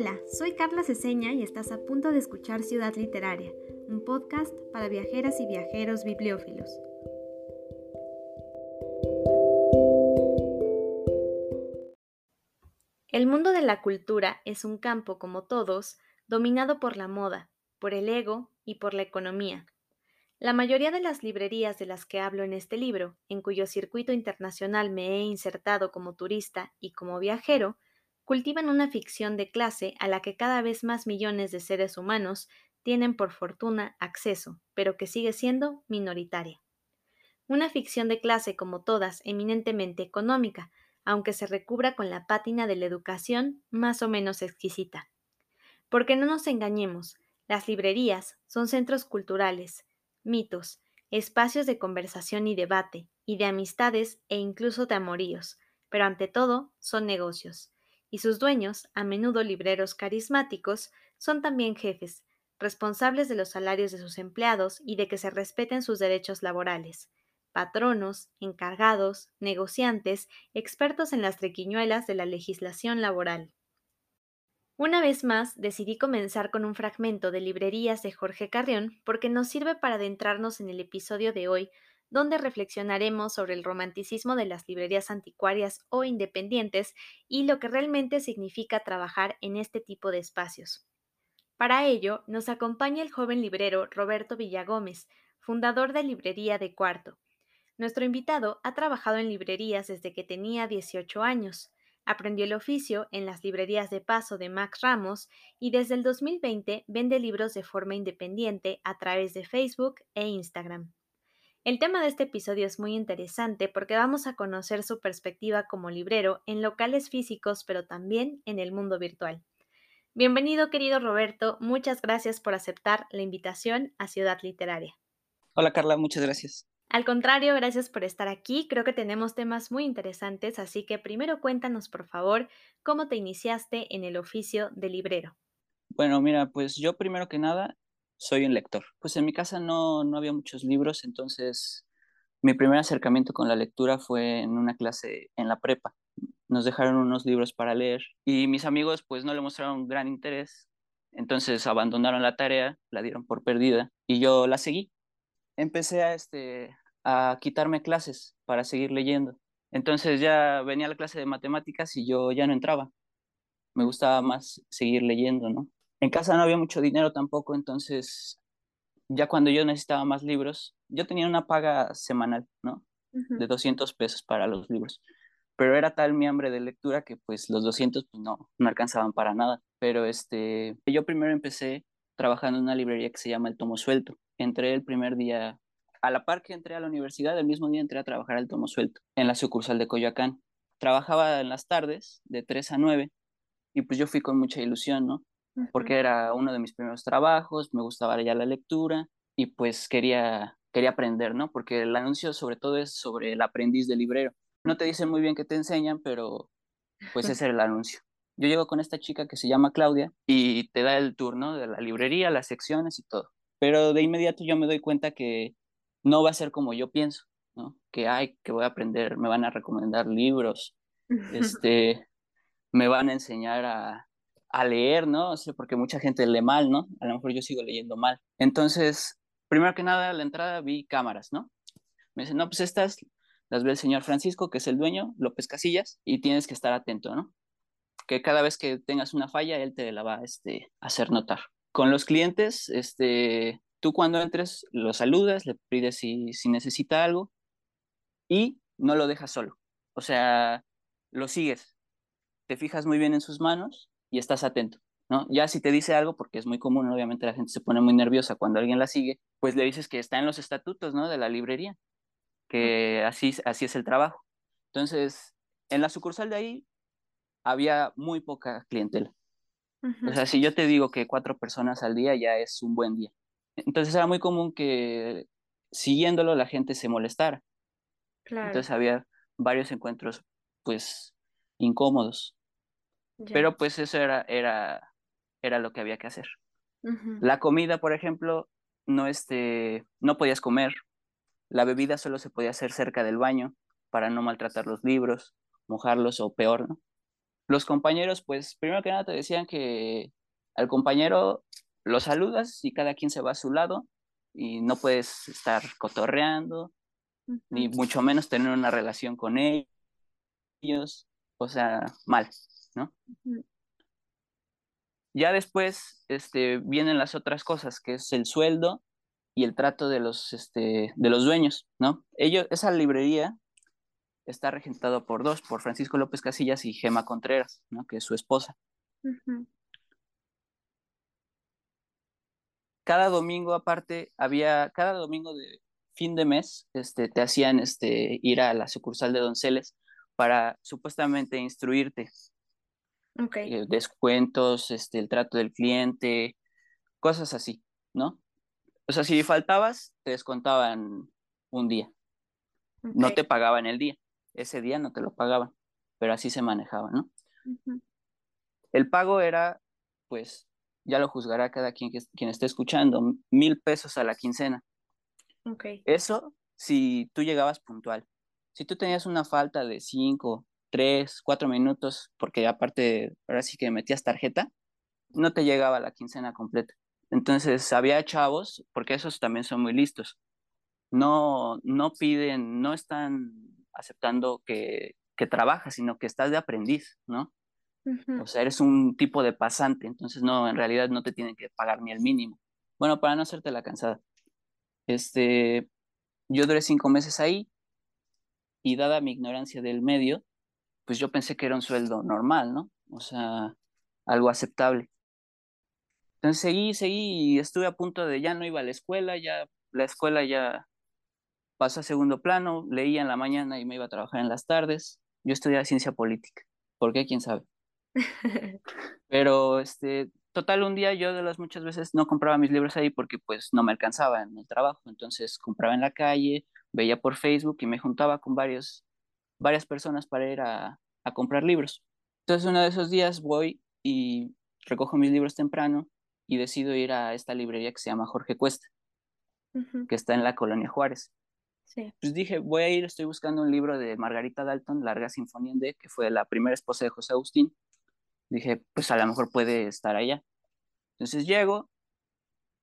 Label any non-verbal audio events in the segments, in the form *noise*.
Hola, soy Carla Ceseña y estás a punto de escuchar Ciudad Literaria, un podcast para viajeras y viajeros bibliófilos. El mundo de la cultura es un campo, como todos, dominado por la moda, por el ego y por la economía. La mayoría de las librerías de las que hablo en este libro, en cuyo circuito internacional me he insertado como turista y como viajero, cultivan una ficción de clase a la que cada vez más millones de seres humanos tienen por fortuna acceso, pero que sigue siendo minoritaria. Una ficción de clase como todas eminentemente económica, aunque se recubra con la pátina de la educación más o menos exquisita. Porque no nos engañemos, las librerías son centros culturales, mitos, espacios de conversación y debate, y de amistades e incluso de amoríos, pero ante todo son negocios, y sus dueños, a menudo libreros carismáticos, son también jefes, responsables de los salarios de sus empleados y de que se respeten sus derechos laborales, patronos, encargados, negociantes, expertos en las trequiñuelas de la legislación laboral. Una vez más, decidí comenzar con un fragmento de Librerías de Jorge Carrión porque nos sirve para adentrarnos en el episodio de hoy, donde reflexionaremos sobre el romanticismo de las librerías anticuarias o independientes y lo que realmente significa trabajar en este tipo de espacios. Para ello, nos acompaña el joven librero Roberto Villagómez, fundador de Librería de Cuarto. Nuestro invitado ha trabajado en librerías desde que tenía 18 años. Aprendió el oficio en las librerías de paso de Max Ramos y desde el 2020 vende libros de forma independiente a través de Facebook e Instagram. El tema de este episodio es muy interesante porque vamos a conocer su perspectiva como librero en locales físicos pero también en el mundo virtual. Bienvenido querido Roberto, muchas gracias por aceptar la invitación a Ciudad Literaria. Hola Carla, muchas gracias. Al contrario, gracias por estar aquí. Creo que tenemos temas muy interesantes, así que primero cuéntanos, por favor, cómo te iniciaste en el oficio de librero. Bueno, mira, pues yo primero que nada soy un lector. Pues en mi casa no, no había muchos libros, entonces mi primer acercamiento con la lectura fue en una clase en la prepa. Nos dejaron unos libros para leer y mis amigos pues no le mostraron gran interés, entonces abandonaron la tarea, la dieron por perdida y yo la seguí empecé a, este, a quitarme clases para seguir leyendo. Entonces ya venía la clase de matemáticas y yo ya no entraba. Me gustaba más seguir leyendo, ¿no? En casa no había mucho dinero tampoco, entonces ya cuando yo necesitaba más libros, yo tenía una paga semanal, ¿no? De 200 pesos para los libros. Pero era tal mi hambre de lectura que pues los 200 pues, no, no alcanzaban para nada. Pero este, yo primero empecé trabajando en una librería que se llama El Tomo Suelto entré el primer día, a la par que entré a la universidad, el mismo día entré a trabajar al tomo suelto, en la sucursal de Coyoacán. Trabajaba en las tardes, de 3 a 9, y pues yo fui con mucha ilusión, ¿no? Porque era uno de mis primeros trabajos, me gustaba ya la lectura, y pues quería, quería aprender, ¿no? Porque el anuncio sobre todo es sobre el aprendiz de librero. No te dicen muy bien qué te enseñan, pero pues *laughs* ese era el anuncio. Yo llego con esta chica que se llama Claudia y te da el turno de la librería, las secciones y todo pero de inmediato yo me doy cuenta que no va a ser como yo pienso, ¿no? Que hay, que voy a aprender, me van a recomendar libros, *laughs* este, me van a enseñar a, a leer, ¿no? O sea, porque mucha gente lee mal, ¿no? A lo mejor yo sigo leyendo mal. Entonces, primero que nada, a la entrada vi cámaras, ¿no? Me dicen, no, pues estas las ve el señor Francisco, que es el dueño, López Casillas, y tienes que estar atento, ¿no? Que cada vez que tengas una falla, él te la va este, a hacer notar con los clientes, este, tú cuando entres lo saludas, le pides si, si necesita algo y no lo dejas solo. O sea, lo sigues, te fijas muy bien en sus manos y estás atento. ¿no? Ya si te dice algo, porque es muy común, obviamente la gente se pone muy nerviosa cuando alguien la sigue, pues le dices que está en los estatutos ¿no? de la librería, que así, así es el trabajo. Entonces, en la sucursal de ahí había muy poca clientela. O sea, si yo te digo que cuatro personas al día ya es un buen día. Entonces era muy común que siguiéndolo la gente se molestara. Entonces había varios encuentros pues incómodos. Pero pues eso era, era, era lo que había que hacer. La comida, por ejemplo, no, este, no podías comer. La bebida solo se podía hacer cerca del baño para no maltratar los libros, mojarlos o peor, ¿no? los compañeros, pues primero que nada te decían que al compañero lo saludas y cada quien se va a su lado y no puedes estar cotorreando, ni mucho menos tener una relación con ellos, o sea, mal, ¿no? Ya después este, vienen las otras cosas, que es el sueldo y el trato de los, este, de los dueños, ¿no? Ellos, esa librería está regentado por dos, por Francisco López Casillas y Gema Contreras, ¿no? Que es su esposa. Cada domingo aparte había, cada domingo de fin de mes, este, te hacían este, ir a la sucursal de Donceles para supuestamente instruirte Okay. Eh, descuentos, este, el trato del cliente, cosas así, ¿no? O sea, si faltabas, te descontaban un día. No te pagaban el día. Ese día no te lo pagaban, pero así se manejaba, ¿no? El pago era, pues, ya lo juzgará cada quien que quien esté escuchando, mil pesos a la quincena. Okay. Eso si tú llegabas puntual. Si tú tenías una falta de cinco, tres, cuatro minutos, porque aparte ahora sí que metías tarjeta, no te llegaba la quincena completa. Entonces había chavos, porque esos también son muy listos, no, no piden, no están aceptando que, que trabajas, sino que estás de aprendiz, ¿no? O sea, eres un tipo de pasante, entonces no, en realidad no te tienen que pagar ni el mínimo. Bueno, para no hacerte la cansada. Este, yo duré cinco meses ahí y dada mi ignorancia del medio, pues yo pensé que era un sueldo normal, ¿no? O sea, algo aceptable. Entonces seguí, seguí y estuve a punto de ya no iba a la escuela, ya la escuela ya pasó a segundo plano, leía en la mañana y me iba a trabajar en las tardes. Yo estudiaba ciencia política. ¿Por qué? ¿Quién sabe? *laughs* Pero, este, total, un día yo de las muchas veces no compraba mis libros ahí porque pues no me alcanzaba en el trabajo. Entonces compraba en la calle, veía por Facebook y me juntaba con varios varias personas para ir a, comprar libros. Entonces uno de esos días voy y recojo mis libros temprano y decido ir a esta librería que se llama Jorge Cuesta, que está en la colonia Juárez. Sí. Pues dije, voy a ir, estoy buscando un libro de Margarita Dalton, Larga Sinfonía en D, que fue la primera esposa de José Agustín. Dije, pues a lo mejor puede estar allá. Entonces llego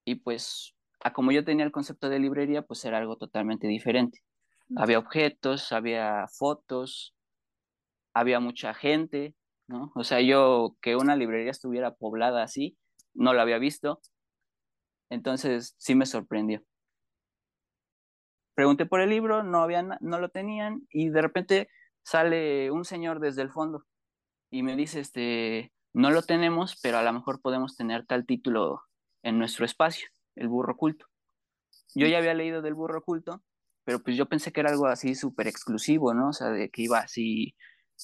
y pues, a como yo tenía el concepto de librería, pues era algo totalmente diferente. Había objetos, había fotos, había mucha gente, ¿no? O sea, yo que una librería estuviera poblada así, no lo había visto. Entonces, sí me sorprendió. Pregunté por el libro, no, había, no lo tenían y de repente sale un señor desde el fondo y me dice, este, no lo tenemos, pero a lo mejor podemos tener tal título en nuestro espacio, el burro oculto. Yo ya había leído del burro oculto pero pues yo pensé que era algo así súper exclusivo, ¿no? O sea, de que iba así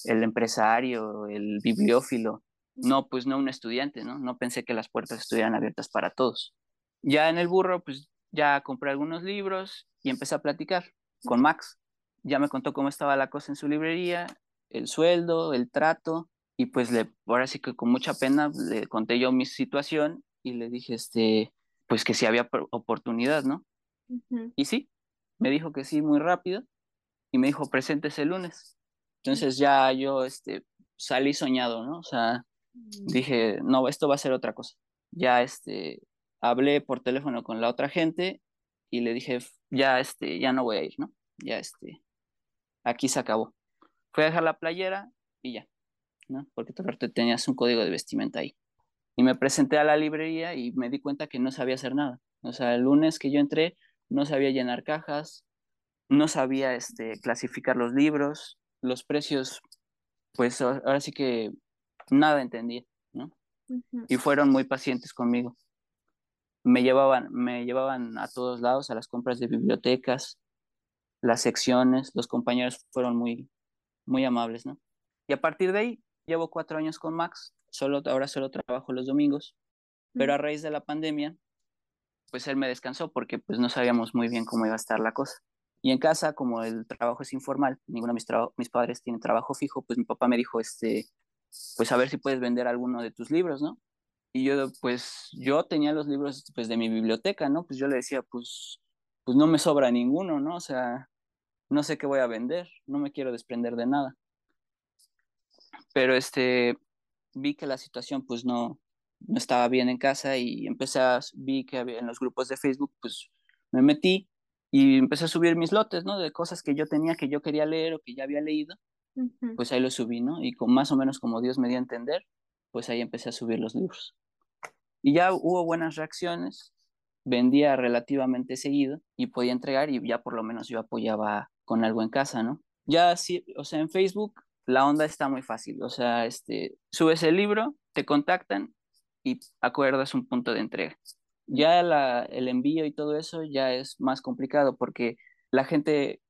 el empresario, el bibliófilo, no, pues no un estudiante, ¿no? No pensé que las puertas estuvieran abiertas para todos. Ya en el burro, pues ya compré algunos libros y empecé a platicar con Max. Ya me contó cómo estaba la cosa en su librería, el sueldo, el trato, y pues le, ahora sí que con mucha pena le conté yo mi situación y le dije, este, pues que si había oportunidad, ¿no? Y sí, me dijo que sí muy rápido y me dijo, presentes el lunes. Entonces ya yo este, salí soñado, ¿no? O sea, mm. dije, no, esto va a ser otra cosa. Ya este, hablé por teléfono con la otra gente y le dije, ya, este, ya no voy a ir, ¿no? Ya, este, aquí se acabó. Fui a dejar la playera y ya, ¿no? Porque tú tenías un código de vestimenta ahí. Y me presenté a la librería y me di cuenta que no sabía hacer nada. O sea, el lunes que yo entré, no sabía llenar cajas, no sabía este, clasificar los libros, los precios, pues ahora sí que nada entendía, ¿no? Y fueron muy pacientes conmigo. Me llevaban, me llevaban a todos lados, a las compras de bibliotecas, las secciones, los compañeros fueron muy, muy amables, ¿no? Y a partir de ahí, llevo cuatro años con Max, solo, ahora solo trabajo los domingos, pero a raíz de la pandemia, pues él me descansó porque pues no sabíamos muy bien cómo iba a estar la cosa. Y en casa, como el trabajo es informal, ninguno de mis, mis padres tiene trabajo fijo, pues mi papá me dijo, este, pues a ver si puedes vender alguno de tus libros, ¿no? Y yo, pues, yo tenía los libros, pues, de mi biblioteca, ¿no? Pues yo le decía, pues, pues no me sobra ninguno, ¿no? O sea, no sé qué voy a vender, no me quiero desprender de nada. pero este, vi que la situación pues no, no estaba bien en casa y empecé a, vi que había en los grupos de Facebook, pues me metí y empecé a subir mis lotes, ¿no? De cosas que yo tenía, que yo quería leer o que ya había leído, pues ahí lo subí, ¿no? Y con más o menos como Dios me dio a entender, pues ahí empecé a subir los libros. Y ya hubo buenas reacciones, vendía relativamente seguido y podía entregar y ya por lo menos yo apoyaba con algo en casa, ¿no? Ya sí, o sea, en Facebook la onda está muy fácil, o sea, este, subes el libro, te contactan y acuerdas un punto de entrega. Ya la, el envío y todo eso ya es más complicado porque la gente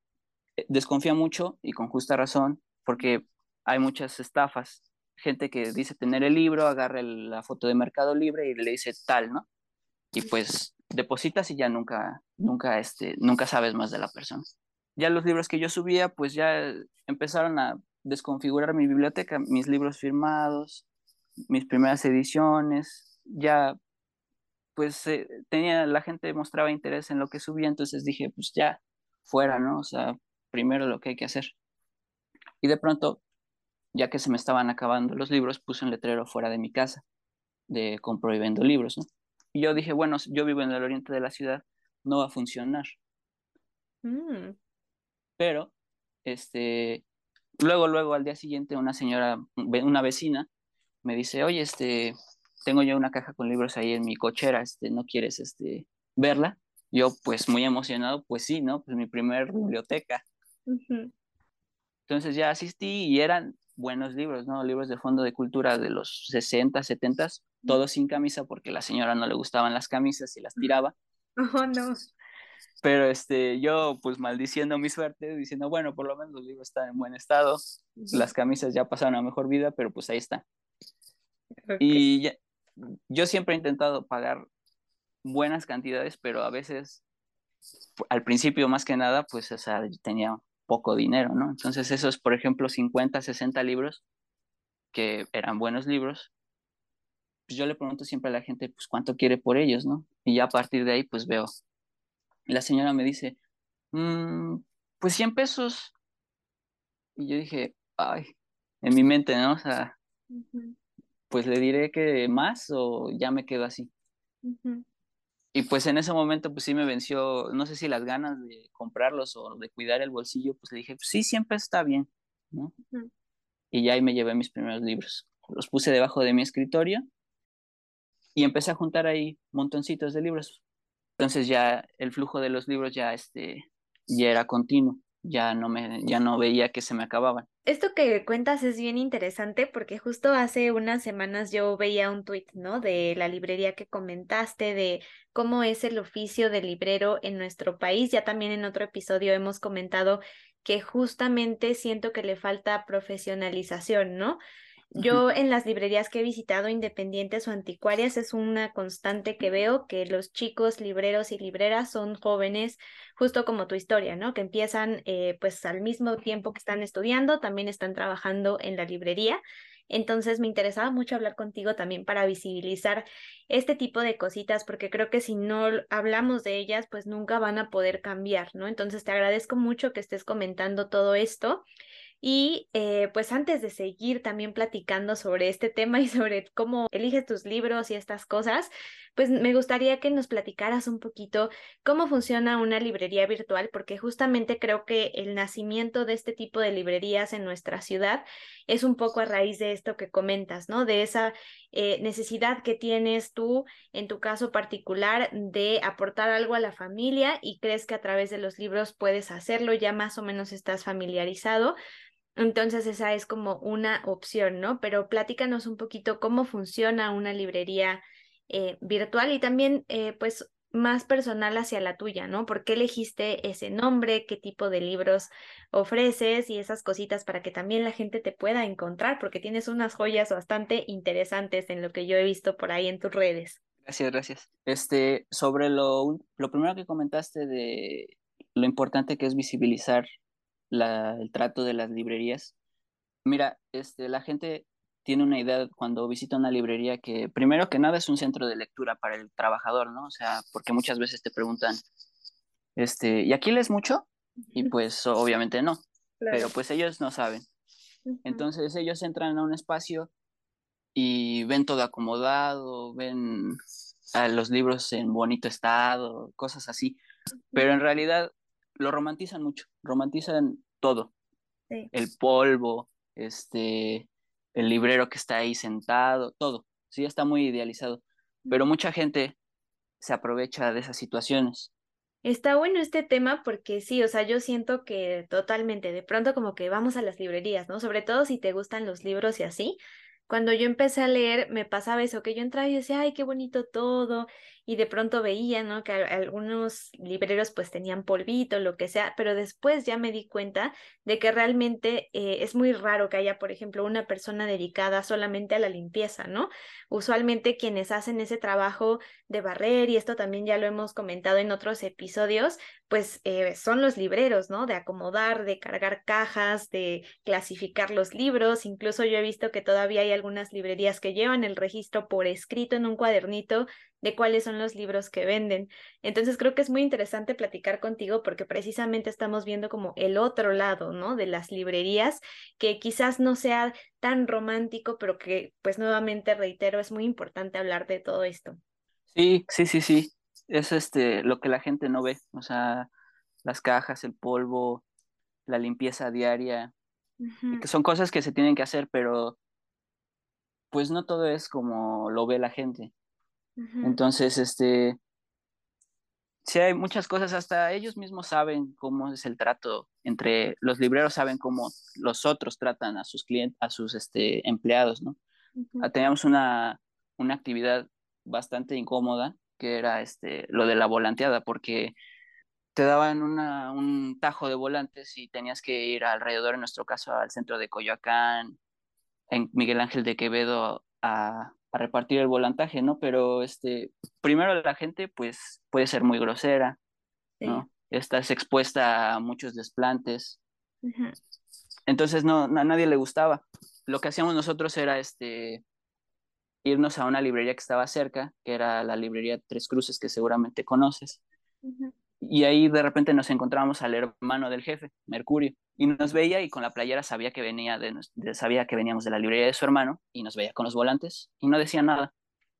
eh, desconfía mucho y con justa razón porque hay muchas estafas. Gente que dice tener el libro, agarra la foto de Mercado Libre y le dice tal, ¿no? Y pues depositas y ya nunca, nunca, este, nunca sabes más de la persona. Ya los libros que yo subía, pues ya empezaron a desconfigurar mi biblioteca, mis libros firmados, mis primeras ediciones, ya pues eh, tenía, la gente mostraba interés en lo que subía, entonces dije, pues ya, fuera, ¿no? O sea, primero lo que hay que hacer. Y de pronto, ya que se me estaban acabando los libros, puse un letrero fuera de mi casa de compro y vendo libros, ¿no? Y yo dije, bueno, yo vivo en el oriente de la ciudad, no va a funcionar. Mm. Pero, este, luego, luego al día siguiente, una señora, una vecina, me dice, oye, este, tengo yo una caja con libros ahí en mi cochera, este, ¿no quieres, este, verla? Yo, pues, muy emocionado, pues sí, ¿no? Pues mi primer biblioteca. Entonces ya asistí y eran buenos libros, ¿no? Libros de fondo de cultura de los 60, 70, todos sin camisa porque la señora no le gustaban las camisas y las tiraba. Oh, no. Pero este, yo pues maldiciendo mi suerte, diciendo, bueno, por lo menos los libros están en buen estado, las camisas ya pasaron a mejor vida, pero pues ahí está. Y yo siempre he intentado pagar buenas cantidades, pero a veces, al principio más que nada, pues, o sea, tenía poco dinero, ¿no? Entonces esos, por ejemplo, 50, 60 libros, que eran buenos libros, pues yo le pregunto siempre a la gente, pues, ¿cuánto quiere por ellos, no? Y ya a partir de ahí, pues veo. Y la señora me dice, mm, pues 100 pesos. Y yo dije, ay, en mi mente, ¿no? O sea, pues le diré que más o ya me quedo así. Y pues en ese momento pues sí me venció, no sé si las ganas de comprarlos o de cuidar el bolsillo, pues le dije, pues, sí, siempre está bien, ¿no? Y ya ahí me llevé mis primeros libros. Los puse debajo de mi escritorio y empecé a juntar ahí montoncitos de libros. Entonces ya el flujo de los libros ya, este, ya era continuo ya no me, ya no veía que se me acababan. Esto que cuentas es bien interesante porque justo hace unas semanas yo veía un tuit, ¿no? De la librería que comentaste, de cómo es el oficio de librero en nuestro país. Ya también en otro episodio hemos comentado que justamente siento que le falta profesionalización, ¿no? Yo en las librerías que he visitado, independientes o anticuarias, es una constante que veo que los chicos libreros y libreras son jóvenes, justo como tu historia, ¿no? Que empiezan eh, pues al mismo tiempo que están estudiando, también están trabajando en la librería. Entonces me interesaba mucho hablar contigo también para visibilizar este tipo de cositas, porque creo que si no hablamos de ellas, pues nunca van a poder cambiar, ¿no? Entonces te agradezco mucho que estés comentando todo esto. Y eh, pues antes de seguir también platicando sobre este tema y sobre cómo eliges tus libros y estas cosas, pues me gustaría que nos platicaras un poquito cómo funciona una librería virtual, porque justamente creo que el nacimiento de este tipo de librerías en nuestra ciudad es un poco a raíz de esto que comentas, ¿no? De esa eh, necesidad que tienes tú, en tu caso particular, de aportar algo a la familia y crees que a través de los libros puedes hacerlo, ya más o menos estás familiarizado entonces esa es como una opción, ¿no? Pero platícanos un poquito cómo funciona una librería eh, virtual y también eh, pues más personal hacia la tuya, ¿no? ¿Por qué elegiste ese nombre? ¿Qué tipo de libros ofreces? Y esas cositas para que también la gente te pueda encontrar, porque tienes unas joyas bastante interesantes en lo que yo he visto por ahí en tus redes. Gracias, gracias. Este, sobre lo, lo primero que comentaste de lo importante que es visibilizar el trato de las librerías. Mira, este, la gente tiene una idea cuando visita una librería que primero que nada es un centro de lectura para el trabajador, ¿no? O sea, porque muchas veces te preguntan, este, ¿y aquí lees mucho? Y pues obviamente no, pero pues ellos no saben. Entonces ellos entran a un espacio y ven todo acomodado, ven a los libros en bonito estado, cosas así, pero en realidad lo romantizan mucho, romantizan todo, Sí. el polvo, este, el librero que está ahí sentado, todo, sí, está muy idealizado, pero mucha gente se aprovecha de esas situaciones. Está bueno este tema porque sí, o sea, yo siento que totalmente, de pronto como que vamos a las librerías, ¿no? Sobre todo si te gustan los libros y así. Cuando yo empecé a leer, me pasaba eso, que yo entraba y decía, ay, qué bonito todo, y de pronto veía, ¿no? Que al- algunos libreros pues tenían polvito, lo que sea, pero después ya me di cuenta de que realmente eh, es muy raro que haya, por ejemplo, una persona dedicada solamente a la limpieza, ¿no? Usualmente quienes hacen ese trabajo de barrer, y esto también ya lo hemos comentado en otros episodios, pues eh, son los libreros, ¿no? De acomodar, de cargar cajas, de clasificar los libros. Incluso yo he visto que todavía hay algunas librerías que llevan el registro por escrito en un cuadernito de cuáles son los libros que venden. Entonces creo que es muy interesante platicar contigo porque precisamente estamos viendo como el otro lado, ¿no? De las librerías, que quizás no sea tan romántico, pero que pues nuevamente reitero, es muy importante hablar de todo esto. Sí, sí, sí, sí, es este, lo que la gente no ve, o sea, las cajas, el polvo, la limpieza diaria, y que son cosas que se tienen que hacer, pero pues no todo es como lo ve la gente. Entonces, este, sí hay muchas cosas, hasta ellos mismos saben cómo es el trato entre los libreros, saben cómo los otros tratan a sus clientes, a sus este, empleados, ¿no? Ah, Teníamos una, una actividad bastante incómoda, que era este, lo de la volanteada, porque te daban una, un tajo de volantes y tenías que ir alrededor, en nuestro caso, al centro de Coyoacán, en Miguel Ángel de Quevedo, a, a repartir el volantaje, ¿no? Pero este, primero la gente, pues, puede ser muy grosera, Sí. ¿no? Estás expuesta a muchos desplantes, entonces no, a nadie le gustaba. Lo que hacíamos nosotros era este, irnos a una librería que estaba cerca, que era la librería Tres Cruces, que seguramente conoces Y ahí de repente nos encontramos al hermano del jefe, Mercurio, y nos veía y con la playera sabía que venía de, de- sabía que veníamos de la librería de su hermano y nos veía con los volantes y no decía nada,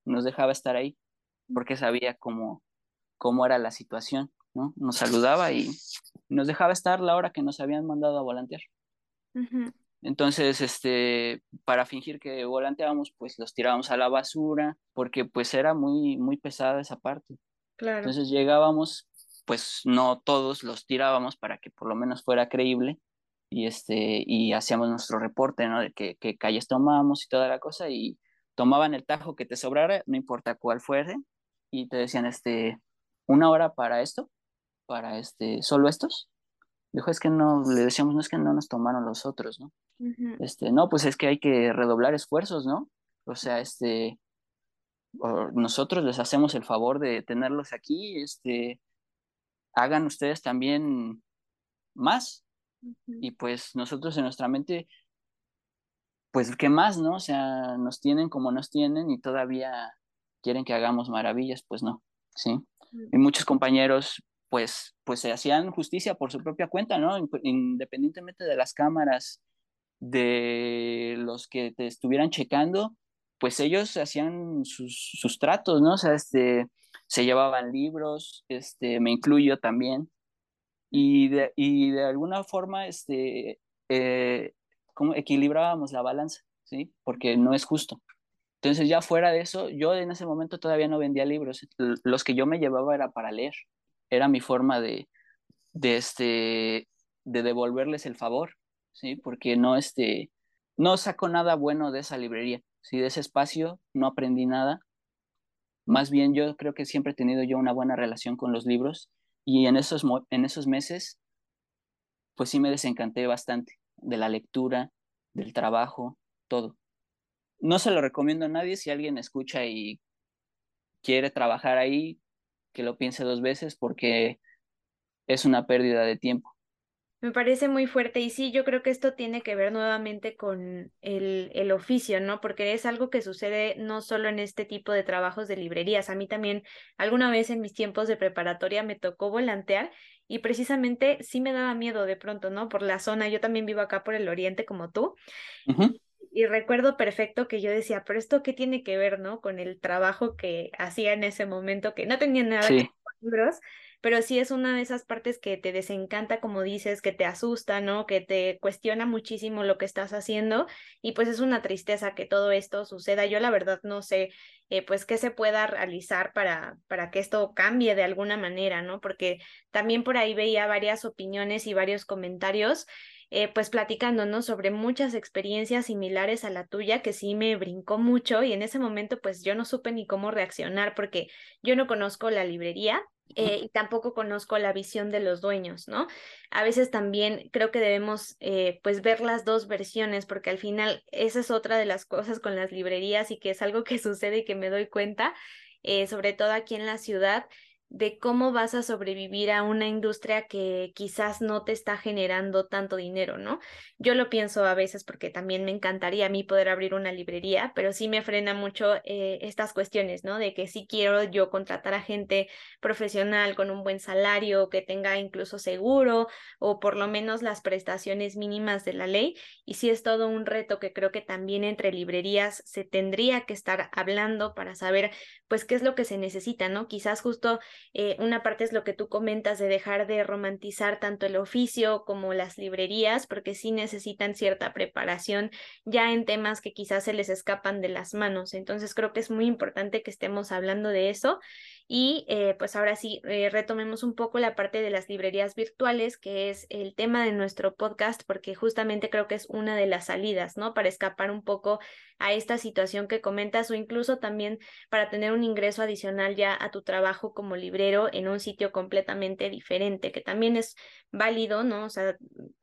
nos dejaba estar ahí porque sabía cómo, cómo era la situación, ¿no? Nos saludaba y nos dejaba estar la hora que nos habían mandado a volantear. ujú, Entonces, este, para fingir que volanteábamos, pues los tirábamos a la basura porque pues era muy, muy pesada esa parte. Claro. Entonces llegábamos, pues no todos los tirábamos para que por lo menos fuera creíble y este y hacíamos nuestro reporte, ¿no? De qué, qué calles tomamos y toda la cosa y tomaban el tajo que te sobrara, no importa cuál fuese, y te decían este una hora para esto, para este solo estos. Dijo, es que no, le decíamos, no es que no nos tomaron los otros, ¿no? Este, no, pues es que hay que redoblar esfuerzos, ¿no? O sea, este, nosotros les hacemos el favor de tenerlos aquí, este, hagan ustedes también más. Y pues nosotros en nuestra mente, pues qué más, ¿no? O sea, nos tienen como nos tienen y todavía quieren que hagamos maravillas, pues no, ¿sí? Y muchos compañeros, pues, pues se hacían justicia por su propia cuenta, ¿no? Independientemente de las cámaras, de los que te estuvieran checando, pues ellos hacían sus, sus tratos, ¿no? O sea, este, se llevaban libros, este, me incluyo también, y de, y de alguna forma este, eh, como equilibrábamos la balanza, ¿sí? Porque no es justo. Entonces ya fuera de eso, yo en ese momento todavía no vendía libros, los que yo me llevaba era para leer, era mi forma de, de, este, de devolverles el favor, ¿sí? Porque no, este, no saco nada bueno de esa librería, ¿sí? De ese espacio no aprendí nada, más bien yo creo que siempre he tenido yo una buena relación con los libros y en esos, en esos meses pues sí me desencanté bastante de la lectura, del trabajo, todo. No se lo recomiendo a nadie si alguien escucha y quiere trabajar ahí, que lo piense dos veces porque es una pérdida de tiempo. Me parece muy fuerte y sí, yo creo que esto tiene que ver nuevamente con el, el, oficio, ¿no? Porque es algo que sucede no solo en este tipo de trabajos de librerías. A mí también alguna vez en mis tiempos de preparatoria me tocó volantear y precisamente sí me daba miedo de pronto, ¿no? Por la zona, yo también vivo acá por el oriente como tú. Y recuerdo perfecto que yo decía, pero esto qué tiene que ver, ¿no? Con el trabajo que hacía en ese momento, que no tenía nada que ver con libros, pero sí es una de esas partes que te desencanta, como dices, que te asusta, ¿no? Que te cuestiona muchísimo lo que estás haciendo y pues es una tristeza que todo esto suceda. Yo la verdad no sé, eh, pues, qué se pueda realizar para, para que esto cambie de alguna manera, ¿no? Porque también por ahí veía varias opiniones y varios comentarios. Eh, pues platicando, ¿no? Sobre muchas experiencias similares a la tuya que sí me brincó mucho y en ese momento pues yo no supe ni cómo reaccionar porque yo no conozco la librería, eh, y tampoco conozco la visión de los dueños, ¿no? A veces también creo que debemos eh, pues ver las dos versiones porque al final esa es otra de las cosas con las librerías y que es algo que *laughs* sucede y que me doy cuenta, eh, sobre todo aquí en la ciudad, de cómo vas a sobrevivir a una industria que quizás no te está generando tanto dinero, ¿no? Yo lo pienso a veces porque también me encantaría a mí poder abrir una librería, pero sí me frena mucho eh, estas cuestiones, ¿no? De que sí quiero yo contratar a gente profesional con un buen salario, que tenga incluso seguro o por lo menos las prestaciones mínimas de la ley. Y sí es todo un reto que creo que también entre librerías se tendría que estar hablando para saber, pues, qué es lo que se necesita, ¿no? Quizás justo eh, una parte es lo que tú comentas de dejar de romantizar tanto el oficio como las librerías, porque sí necesitan cierta preparación ya en temas que quizás se les escapan de las manos. Entonces creo que es muy importante que estemos hablando de eso. Y eh, pues ahora sí, eh, retomemos un poco la parte de las librerías virtuales, que es el tema de nuestro podcast, porque justamente creo que es una de las salidas, ¿no? Para escapar un poco a esta situación que comentas o incluso también para tener un ingreso adicional ya a tu trabajo como librero en un sitio completamente diferente, que también es válido, ¿no? O sea,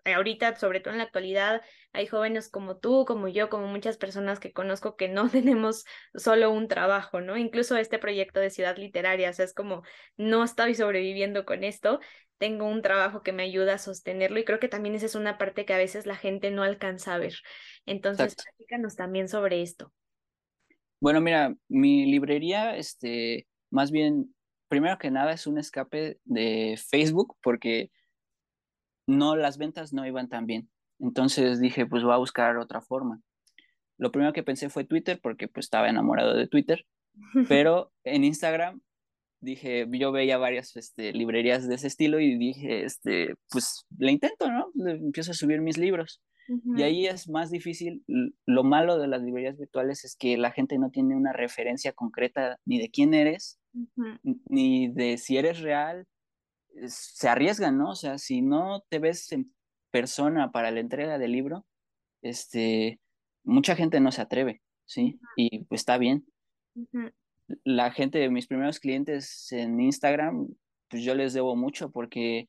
ahorita, sobre todo en la actualidad, hay jóvenes como tú, como yo, como muchas personas que conozco que no *laughs* tenemos solo un trabajo, ¿no? Incluso este proyecto de ciudad literaria, o sea, es como, no estoy sobreviviendo con esto, tengo un trabajo que me ayuda a sostenerlo y creo que también esa es una parte que a veces la gente no alcanza a ver. Entonces, platícanos también sobre esto. Bueno, mira, mi librería, este, más bien, primero que nada es un escape de Facebook porque no, las ventas no iban tan bien. Entonces dije, pues voy a buscar otra forma. Lo primero que pensé fue Twitter porque pues estaba enamorado de Twitter, *laughs* pero en Instagram dije, yo veía varias este, librerías de ese estilo y dije, este, pues le intento, ¿no? empiezo a subir mis libros. Y ahí es más difícil. Lo malo de las librerías virtuales es que la gente no tiene una referencia concreta ni de quién eres, ni de si eres real. Se arriesgan, ¿no? O sea, si no te ves en persona para la entrega del libro, este, mucha gente no se atreve, ¿sí? Y pues está bien la gente, de mis primeros clientes en Instagram, pues yo les debo mucho porque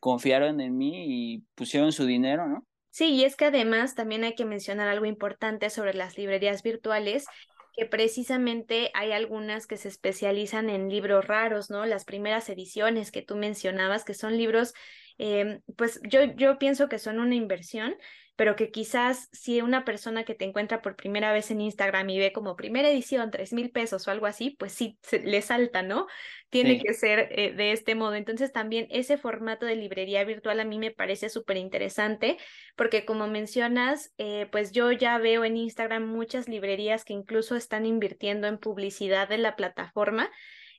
confiaron en mí y pusieron su dinero, ¿no? Sí, y es que además también hay que mencionar algo importante sobre las librerías virtuales, que precisamente hay algunas que se especializan en libros raros, ¿no? Las primeras ediciones que tú mencionabas, que son libros, eh, pues yo, yo pienso que son una inversión, pero que quizás si una persona que te encuentra por primera vez en Instagram y ve como primera edición, tres mil pesos o algo así, pues sí, le salta, ¿no? Tiene que ser eh, de este modo. Entonces también ese formato de librería virtual a mí me parece súper interesante porque como mencionas, eh, pues yo ya veo en Instagram muchas librerías que incluso están invirtiendo en publicidad de la plataforma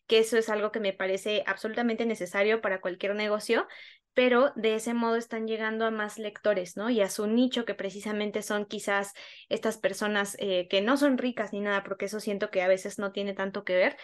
que eso es algo que me parece absolutamente necesario para cualquier negocio, pero de ese modo están llegando a más lectores, ¿no? Y a su nicho, que precisamente son quizás estas personas eh, que no son ricas ni nada, porque eso siento que a veces no tiene tanto que ver,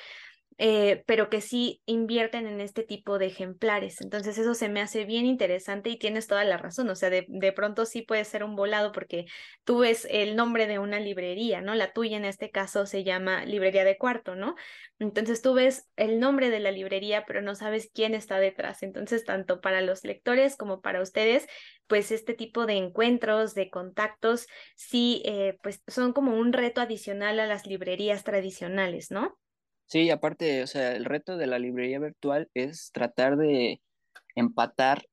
eh, pero que sí invierten en este tipo de ejemplares. Entonces eso se me hace bien interesante y tienes toda la razón. O sea, de, de, pronto sí puede ser un volado porque tú ves el nombre de una librería, ¿no? La tuya en este caso se llama Librería de Cuarto, ¿no? Entonces tú ves el nombre de la librería, pero no sabes quién está detrás. Entonces, tanto para los lectores como para ustedes, pues este tipo de encuentros, de contactos, sí, eh, pues son como un reto adicional a las librerías tradicionales, ¿no? Sí, aparte, o sea, el reto de la librería virtual es tratar de empatar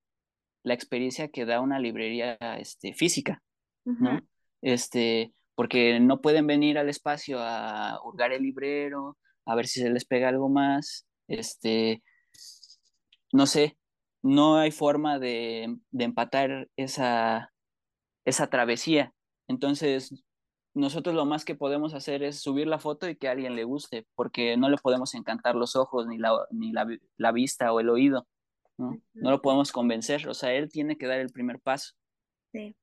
la experiencia que da una librería este, física, ¿no? Este, porque no pueden venir al espacio a hurgar el librero, a ver si se les pega algo más, este, no sé, no hay forma de, de empatar esa, esa travesía. Entonces, nosotros lo más que podemos hacer es subir la foto y que a alguien le guste, porque no le podemos encantar los ojos, ni la, ni la, la vista o el oído, ¿no? No lo podemos convencer, o sea, él tiene que dar el primer paso. Sí.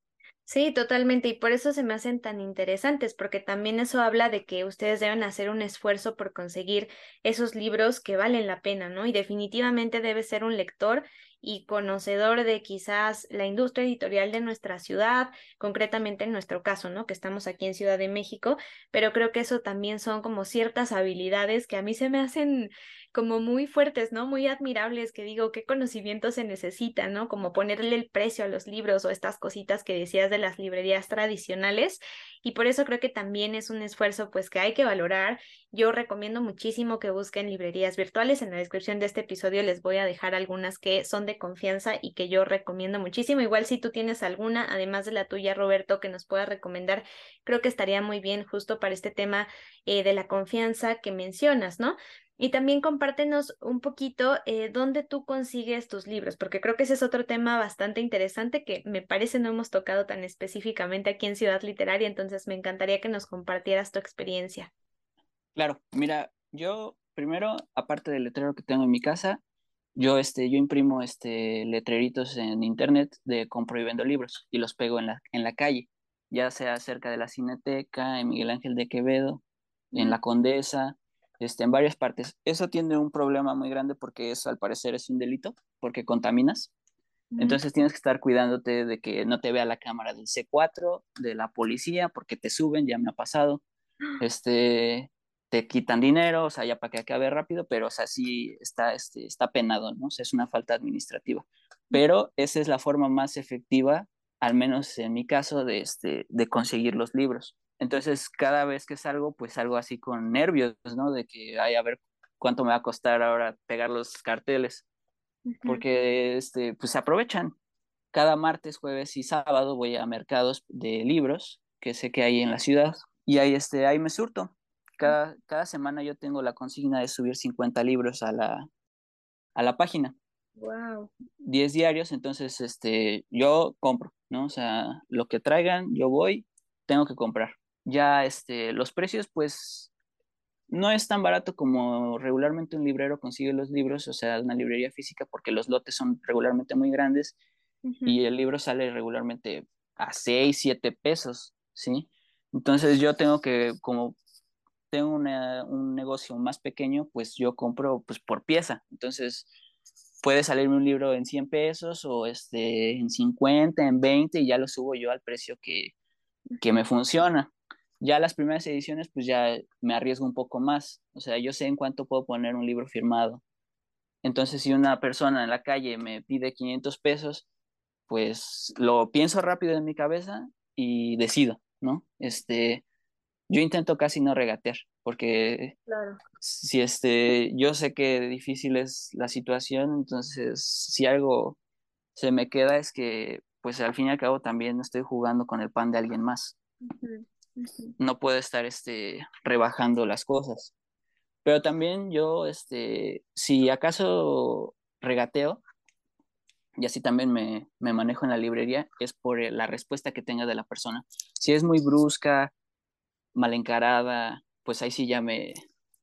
Sí, totalmente, y por eso se me hacen tan interesantes, porque también eso habla de que ustedes deben hacer un esfuerzo por conseguir esos libros que valen la pena, ¿no? Y definitivamente debe ser un lector y conocedor de quizás la industria editorial de nuestra ciudad, concretamente en nuestro caso, ¿no? Que estamos aquí en Ciudad de México, pero creo que eso también son como ciertas habilidades que a mí se me hacen como muy fuertes, ¿no? Muy admirables, que digo, qué conocimiento se necesita, ¿no? Como ponerle el precio a los libros o estas cositas que decías de las librerías tradicionales. Y por eso creo que también es un esfuerzo, pues, que hay que valorar. Yo recomiendo muchísimo que busquen librerías virtuales. En la descripción de este episodio les voy a dejar algunas que son de confianza y que yo recomiendo muchísimo. Igual si tú tienes alguna, además de la tuya, Roberto, que nos puedas recomendar, creo que estaría muy bien justo para este tema eh, de la confianza que mencionas, ¿no? Y también compártenos un poquito eh, dónde tú consigues tus libros, porque creo que ese es otro tema bastante interesante que me parece no hemos tocado tan específicamente aquí en Ciudad Literaria, entonces me encantaría que nos compartieras tu experiencia. Claro, mira, yo primero, aparte del letrero que tengo en mi casa, yo, este, yo imprimo este, letreritos en internet de compro y vendo libros y los pego en la, en la calle, ya sea cerca de la Cineteca, en Miguel Ángel de Quevedo, en la Condesa, este, en varias partes. Eso tiene un problema muy grande porque eso al parecer es un delito, porque contaminas. mm, Entonces tienes que estar cuidándote de que no te vea la cámara del C4, de la policía, porque te suben, ya me ha pasado *gasps* este, te quitan dinero, o sea, ya para que acabe rápido, pero, o sea, sí está, este, está penado, ¿no? O sea, es una falta administrativa. Pero esa es la forma más efectiva, al menos en mi caso, de, este, de conseguir los libros. Entonces, cada vez que salgo, pues salgo así con nervios, ¿no? De que, ay, a ver cuánto me va a costar ahora pegar los carteles, porque, este, pues se aprovechan. Cada martes, jueves y sábado voy a mercados de libros que sé que hay en la ciudad y ahí, este, ahí me surto. Cada, cada semana yo tengo la consigna de subir 50 libros a la, a la página, Wow. 10 diarios, entonces este, yo compro, ¿no? O sea, lo que traigan, yo voy, tengo que comprar. Ya este, los precios, pues no es tan barato como regularmente un librero consigue los libros, o sea, una librería física, porque los lotes son regularmente muy grandes ujú, y el libro sale regularmente a 6 7 pesos, ¿sí? Entonces yo tengo que, como tengo una, un negocio más pequeño, pues yo compro pues por pieza. Entonces puede salirme un libro en 100 pesos o este, en 50, en 20 y ya lo subo yo al precio que, que me funciona. Ya las primeras ediciones pues ya me arriesgo un poco más. O sea, yo sé en cuánto puedo poner un libro firmado. Entonces si una persona en la calle me pide 500 pesos, pues lo pienso rápido en mi cabeza y decido, ¿no? Este, yo intento casi no regatear, porque Claro. si este, yo sé que difícil es la situación, entonces si algo se me queda es que, pues al fin y al cabo también estoy jugando con el pan de alguien más. No puedo estar este, rebajando las cosas. Pero también yo, este, si acaso regateo, y así también me, me manejo en la librería, es por la respuesta que tenga de la persona. Si es muy brusca, mal encarada, pues ahí sí ya me,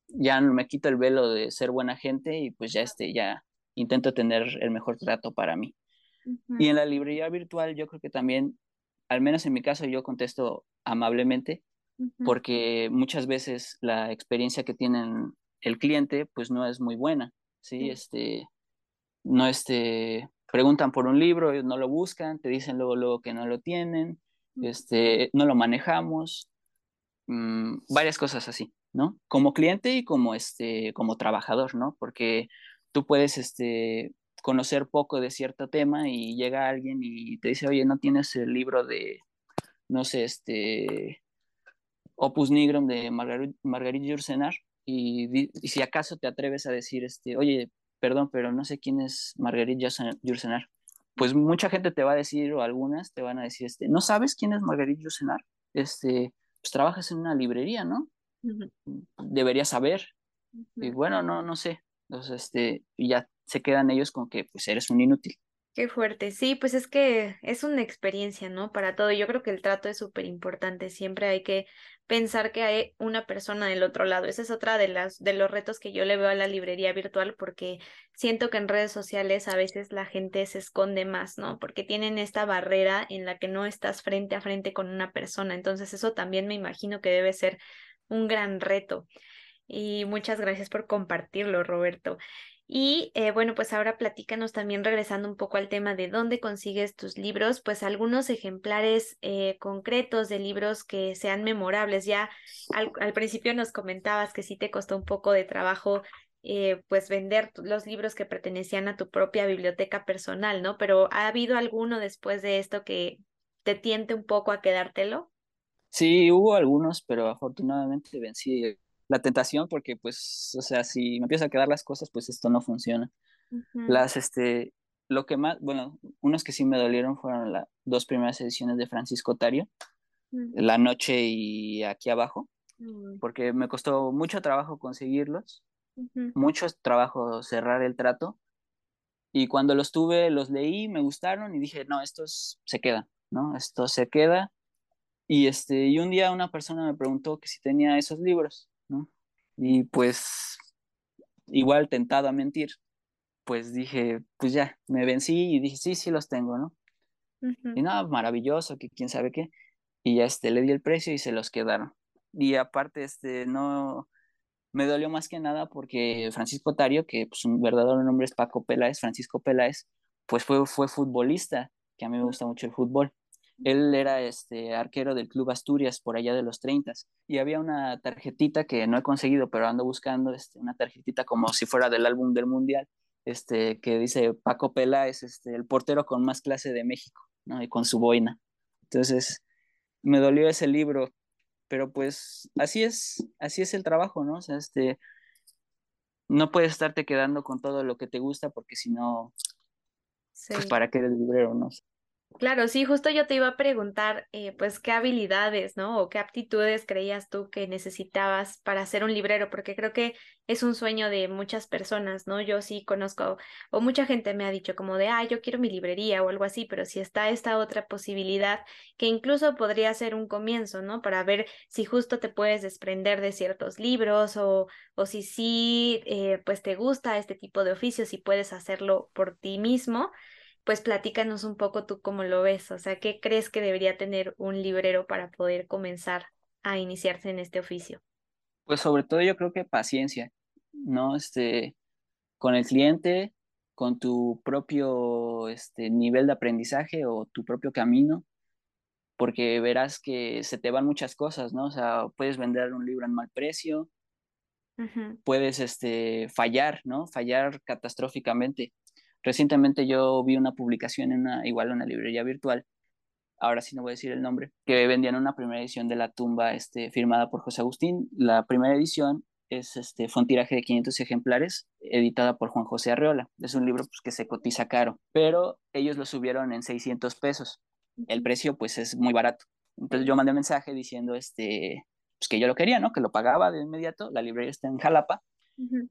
ya me quito el velo de ser buena gente y pues ya este, ya intento tener el mejor trato para mí. Y en la librería virtual yo creo que también, al menos en mi caso, yo contesto amablemente porque muchas veces la experiencia que tienen el cliente pues no es muy buena, ¿sí? Este, no este, preguntan por un libro, no lo buscan, te dicen luego, luego que no lo tienen, este, no lo manejamos, mmm, varias cosas así, ¿no? Como cliente y como, este, como trabajador, ¿no? Porque tú puedes este, conocer poco de cierto tema y llega alguien y te dice, oye, ¿no tienes el libro de, no sé, este, Opus Nigrum de Margarit, Margarit Yourcenar? Y, y si acaso te atreves a decir, este, oye, perdón, pero no sé quién es Margarit Yourcenar, pues mucha gente te va a decir, o algunas te van a decir, este, ¿no sabes quién es Marguerite Yourcenar? Este, pues trabajas en una librería, ¿no? Deberías saber. Y bueno, no, no sé. Entonces, este, ya se quedan ellos con que pues eres un inútil. Qué fuerte. Sí, pues es que es una experiencia, ¿no? Para todo. Yo creo que el trato es súper importante. Siempre hay que pensar que hay una persona del otro lado. Esa es otra de las de los retos que yo le veo a la librería virtual porque siento que en redes sociales a veces la gente se esconde más, ¿no? Porque tienen esta barrera en la que no estás frente a frente con una persona. Entonces, eso también me imagino que debe ser un gran reto. Y muchas gracias por compartirlo, Roberto. Y eh, bueno, pues ahora platícanos también regresando un poco al tema de dónde consigues tus libros, pues algunos ejemplares eh, concretos de libros que sean memorables. Ya al, principio nos comentabas que sí te costó un poco de trabajo eh, pues vender los libros que pertenecían a tu propia biblioteca personal, ¿no? Pero ¿ha habido alguno después de esto que te tiente un poco a quedártelo? Sí, hubo algunos, pero afortunadamente vencí la tentación porque pues, o sea, si me empiezo a quedar las cosas, pues esto no funciona. Las, este, lo que más, bueno, unos que sí me dolieron fueron las dos primeras ediciones de Francisco Tario, La Noche y Aquí Abajo, porque me costó mucho trabajo conseguirlos, mucho trabajo cerrar el trato, y cuando los tuve, los leí, me gustaron y dije, no, estos se quedan, ¿no? Esto se queda. Y, este, y un día una persona me preguntó que si tenía esos libros y pues igual tentado a mentir, pues dije, pues ya, me vencí y dije, sí, sí los tengo, ¿no? Y nada, maravilloso, que quién sabe qué. Y ya este, le di el precio y se los quedaron. Y aparte, este, no, me dolió más que nada porque Francisco Tario, que pues un verdadero nombre es Paco Peláez, Francisco Peláez, pues fue, fue futbolista, que a mí me gusta mucho el fútbol. Él era este arquero del Club Asturias por allá de los 30 y había una tarjetita que no he conseguido, pero ando buscando este, una tarjetita como si fuera del álbum del Mundial, este, que dice Paco Peláez, este, el portero con más clase de México, ¿no? Y con su boina. Entonces, me dolió ese libro, pero pues así es, así es el trabajo, ¿no? O sea, este, no puedes estarte quedando con todo lo que te gusta porque si no, pues para qué eres librero, ¿no? Claro, sí, justo yo te iba a preguntar, eh, pues, qué habilidades, ¿no? O qué aptitudes creías tú que necesitabas para ser un librero, porque creo que es un sueño de muchas personas, ¿no? Yo sí conozco, o mucha gente me ha dicho como de, ah, yo quiero mi librería o algo así, pero si está esta otra posibilidad que incluso podría ser un comienzo, ¿no? Para ver si justo te puedes desprender de ciertos libros o, o si sí, eh, pues te gusta este tipo de oficios y puedes hacerlo por ti mismo pues platícanos un poco tú cómo lo ves, o sea, ¿qué crees que debería tener un librero para poder comenzar a iniciarse en este oficio? Pues sobre todo yo creo que paciencia, ¿no? Este, con el cliente, con tu propio este, nivel de aprendizaje o tu propio camino, porque verás que se te van muchas cosas, ¿no? O sea, puedes vender un libro en mal precio, puedes este, fallar, ¿no? Fallar catastróficamente. Recientemente yo vi una publicación en una, igual una librería virtual, ahora sí no voy a decir el nombre, que vendían una primera edición de La tumba este, firmada por José Agustín. La primera edición es este, fue un tiraje de 500 ejemplares, editada por Juan José Arreola. Es un libro pues, que se cotiza caro, pero ellos lo subieron en 600 pesos. El precio pues es muy barato. Entonces yo mandé un mensaje diciendo este, pues, que yo lo quería, ¿no? Que lo pagaba de inmediato. La librería está en Jalapa.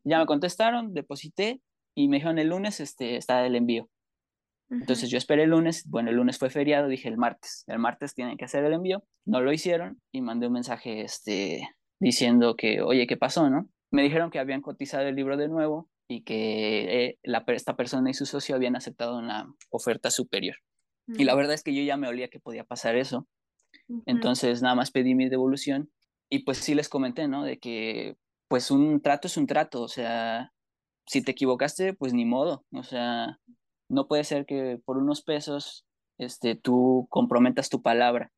Ya me contestaron, deposité y me dijeron el lunes este, está el envío. Entonces yo esperé el lunes, bueno, el lunes fue feriado, dije el martes, el martes tienen que hacer el envío, no lo hicieron y mandé un mensaje este, diciendo que, oye, ¿qué pasó, no? Me dijeron que habían cotizado el libro de nuevo y que eh, la, esta persona y su socio habían aceptado una oferta superior. Y la verdad es que yo ya me olía que podía pasar eso. Entonces nada más pedí mi devolución y pues sí les comenté, ¿no? De que pues un trato es un trato, o sea, si te equivocaste, pues ni modo. O sea, no puede ser que por unos pesos este, tú comprometas tu palabra.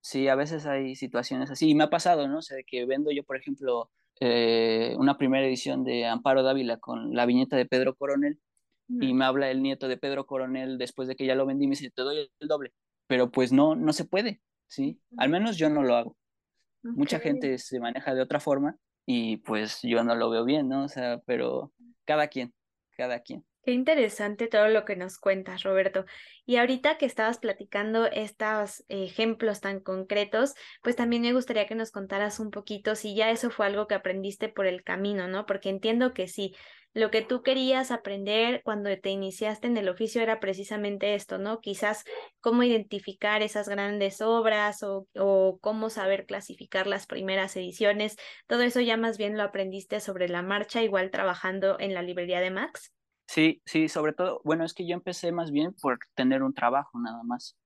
Sí, a veces hay situaciones así. Y me ha pasado, ¿no? O sea, que vendo yo, por ejemplo, eh, una primera edición de Amparo Dávila con la viñeta de Pedro Coronel y me habla el nieto de Pedro Coronel después de que ya lo vendí me dice, te doy el doble. Pero pues no, no se puede, ¿sí? Al menos yo no lo hago. Mucha gente se maneja de otra forma y pues yo no lo veo bien, ¿no? O sea, pero cada quien, cada quien. Qué interesante todo lo que nos cuentas, Roberto. Y ahorita que estabas platicando estos ejemplos tan concretos, pues también me gustaría que nos contaras un poquito si ya eso fue algo que aprendiste por el camino, ¿no? Porque entiendo que sí, lo que tú querías aprender cuando te iniciaste en el oficio era precisamente esto, ¿no? Quizás cómo identificar esas grandes obras o, o cómo saber clasificar las primeras ediciones. Todo eso ya más bien lo aprendiste sobre la marcha, igual trabajando en la librería de Max. Sí, sí, sobre todo, bueno, es que yo empecé más bien por tener un trabajo nada más.